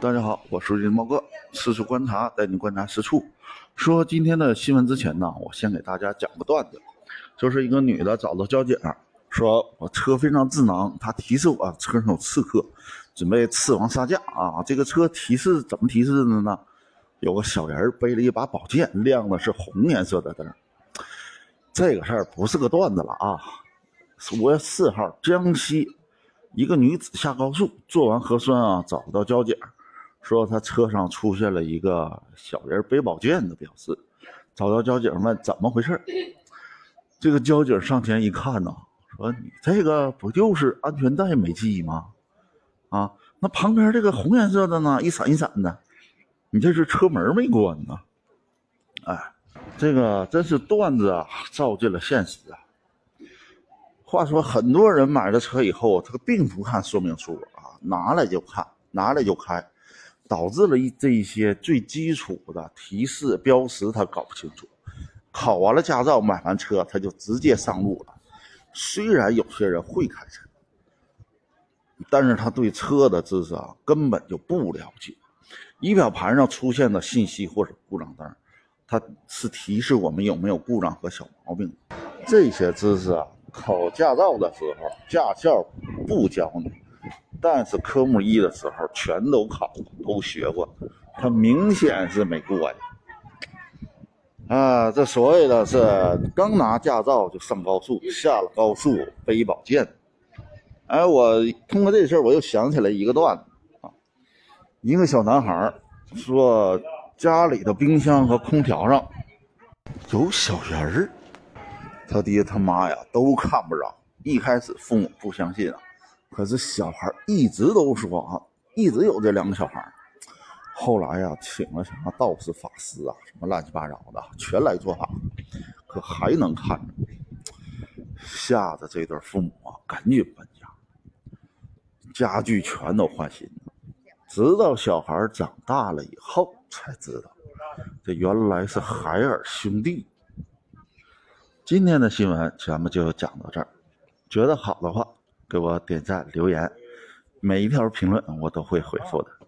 大家好，我是金猫哥，四处观察，带你观察四处。说今天的新闻之前呢，我先给大家讲个段子，就是一个女的找到交警，说我车非常智能，她提示我车上有刺客，准备刺王杀价啊。这个车提示怎么提示的呢？有个小人背了一把宝剑，亮的是红颜色的灯。这个事儿不是个段子了啊！五月四号，江西一个女子下高速，做完核酸啊，找不到交警。说他车上出现了一个小人背宝剑的标志，找到交警问怎么回事这个交警上前一看呢，说你这个不就是安全带没系吗？啊，那旁边这个红颜色的呢，一闪一闪的，你这是车门没关呢？哎，这个真是段子啊，照进了现实啊。话说很多人买了车以后，他并不看说明书啊，拿来就看，拿来就开。导致了一这一些最基础的提示标识他搞不清楚，考完了驾照买完车他就直接上路了。虽然有些人会开车，但是他对车的知识啊根本就不了解。仪表盘上出现的信息或者故障灯，它是提示我们有没有故障和小毛病。这些知识啊，考驾照的时候驾校不教你。但是科目一的时候全都考都学过，他明显是没过的。啊，这所谓的是刚拿驾照就上高速，下了高速背宝剑。哎，我通过这事儿，我又想起来一个段子啊。一个小男孩说，家里的冰箱和空调上有小人儿，他爹他妈呀都看不着。一开始父母不相信啊。可是小孩一直都说啊，一直有这两个小孩。后来呀，请了什么道士、法师啊，什么乱七八糟的，全来做法，可还能看着，吓得这对父母啊，赶紧搬家，家具全都换新的。直到小孩长大了以后，才知道，这原来是海尔兄弟。今天的新闻咱们就讲到这儿，觉得好的话。给我点赞留言，每一条评论我都会回复的。